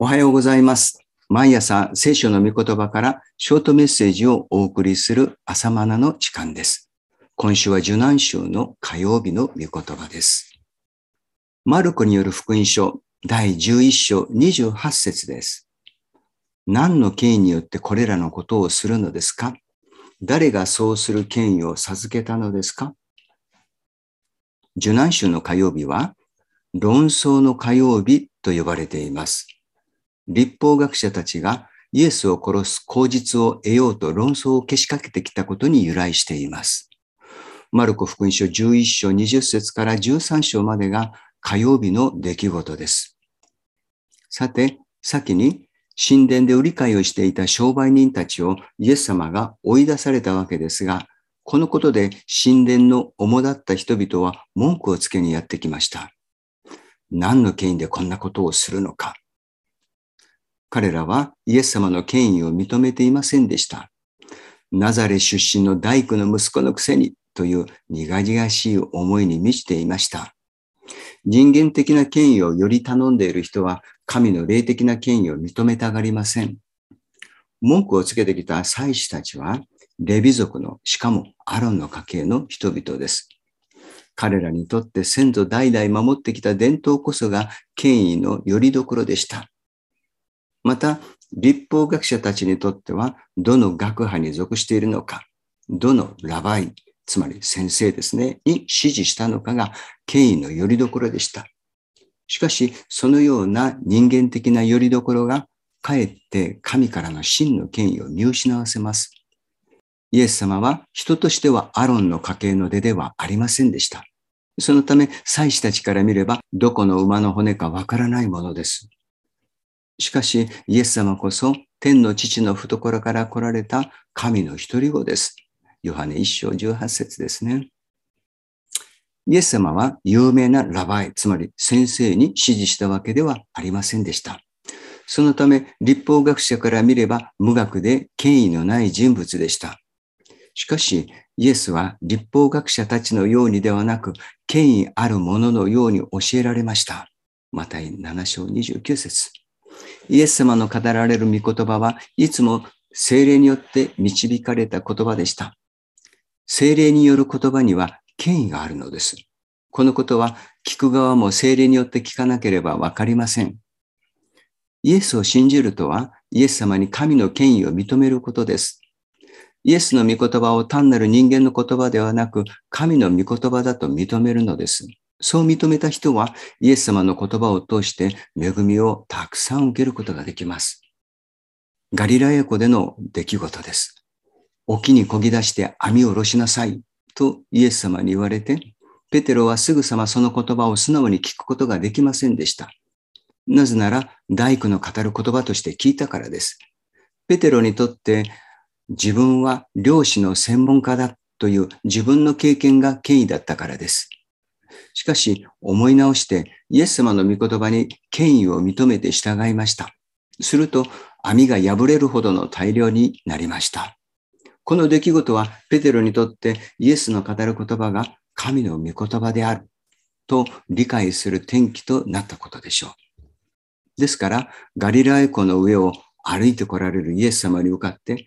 おはようございます。毎朝聖書の御言葉からショートメッセージをお送りする朝マナの時間です。今週は受難週の火曜日の御言葉です。マルコによる福音書第11章28節です。何の権威によってこれらのことをするのですか？誰がそうする権威を授けたのですか？受難週の火曜日は論争の火曜日と呼ばれています。立法学者たちがイエスを殺す口実を得ようと論争をけしかけてきたことに由来しています。マルコ福音書11章20節から13章までが火曜日の出来事です。さて、先に神殿で売り買いをしていた商売人たちをイエス様が追い出されたわけですが、このことで神殿の主だった人々は文句をつけにやってきました。何の権威でこんなことをするのか。彼らはイエス様の権威を認めていませんでした。ナザレ出身の大工の息子のくせにという苦々しい思いに満ちていました。人間的な権威をより頼んでいる人は神の霊的な権威を認めたがりません。文句をつけてきた祭司たちはレビ族の、しかもアロンの家系の人々です。彼らにとって先祖代々守ってきた伝統こそが権威の拠り所でした。また、立法学者たちにとっては、どの学派に属しているのか、どのラバイ、つまり先生ですね、に指示したのかが権威の拠り所でした。しかし、そのような人間的な拠り所が、かえって神からの真の権威を見失わせます。イエス様は人としてはアロンの家系の出ではありませんでした。そのため、祭司たちから見れば、どこの馬の骨かわからないものです。しかし、イエス様こそ天の父の懐から来られた神の一人子です。ヨハネ一章十八節ですね。イエス様は有名なラバイ、つまり先生に指示したわけではありませんでした。そのため、立法学者から見れば無学で権威のない人物でした。しかし、イエスは立法学者たちのようにではなく、権威あるもののように教えられました。マタイ7章29節イエス様の語られる御言葉はいつも精霊によって導かれた言葉でした。精霊による言葉には権威があるのです。このことは聞く側も精霊によって聞かなければわかりません。イエスを信じるとはイエス様に神の権威を認めることです。イエスの御言葉を単なる人間の言葉ではなく神の御言葉だと認めるのです。そう認めた人はイエス様の言葉を通して恵みをたくさん受けることができます。ガリラヤ湖での出来事です。沖に漕ぎ出して網を下ろしなさいとイエス様に言われて、ペテロはすぐさまその言葉を素直に聞くことができませんでした。なぜなら大工の語る言葉として聞いたからです。ペテロにとって自分は漁師の専門家だという自分の経験が権威だったからです。しかし思い直してイエス様の御言葉に権威を認めて従いました。すると網が破れるほどの大量になりました。この出来事はペテロにとってイエスの語る言葉が神の御言葉であると理解する転機となったことでしょう。ですからガリラヤ湖の上を歩いて来られるイエス様に向かって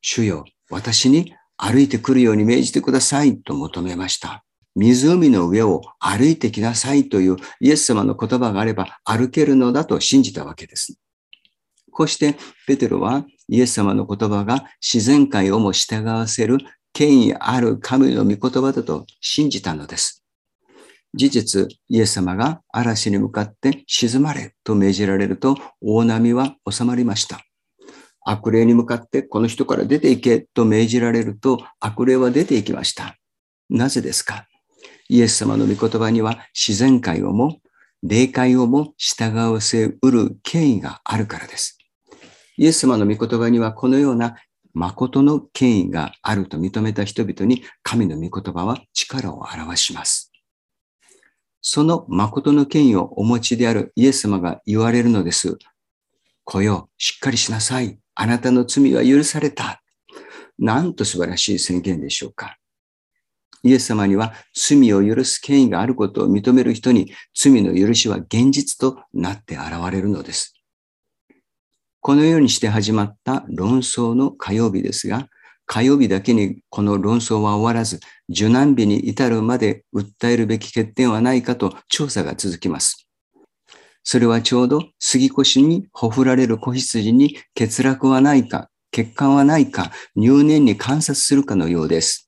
主よ、私に歩いてくるように命じてくださいと求めました。湖の上を歩いてきなさいというイエス様の言葉があれば歩けるのだと信じたわけです。こうしてペテロはイエス様の言葉が自然界をも従わせる権威ある神の御言葉だと信じたのです。事実、イエス様が嵐に向かって沈まれと命じられると大波は収まりました。悪霊に向かってこの人から出ていけと命じられると悪霊は出ていきました。なぜですか？イエス様の御言葉には自然界をも霊界をも従わせうる権威があるからです。イエス様の御言葉にはこのような誠の権威があると認めた人々に神の御言葉は力を表します。その誠の権威をお持ちであるイエス様が言われるのです。来よ、しっかりしなさい。あなたの罪は許された。なんと素晴らしい宣言でしょうか。イエス様には罪を許す権威があることを認める人に罪の許しは現実となって現れるのです。このようにして始まった論争の火曜日ですが、火曜日だけにこの論争は終わらず、受難日に至るまで訴えるべき欠点はないかと調査が続きます。それはちょうど杉越にほふられる子羊に欠落はないか、欠陥はないか、入念に観察するかのようです。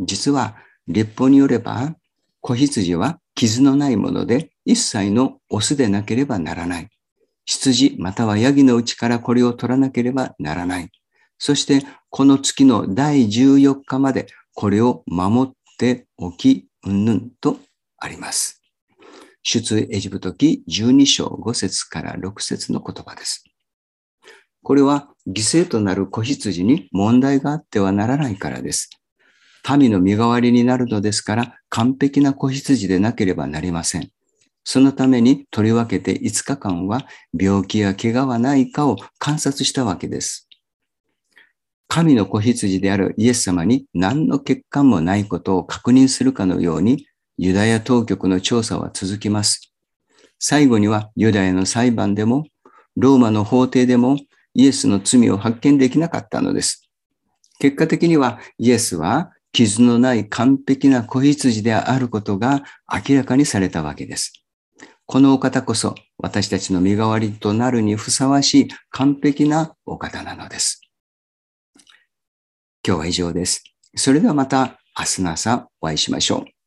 実は、立法によれば、子羊は傷のないもので一切のオスでなければならない。羊またはヤギのうちからこれを取らなければならない。そしてこの月の第14日までこれを守っておき、うんぬんとあります。出エジプト記12章5節から6節の言葉です。これは犠牲となる子羊に問題があってはならないからです。民の身代わりになるのですから完璧な子羊でなければなりません。そのために取り分けて5日間は病気や怪我はないかを観察したわけです。神の子羊であるイエス様に何の欠陥もないことを確認するかのように、ユダヤ当局の調査は続きます。最後にはユダヤの裁判でも、ローマの法廷でもイエスの罪を発見できなかったのです。結果的にはイエスは傷のない完璧な子羊であることが明らかにされたわけです。このお方こそ私たちの身代わりとなるにふさわしい完璧なお方なのです。今日は以上です。それではまた明日の朝お会いしましょう。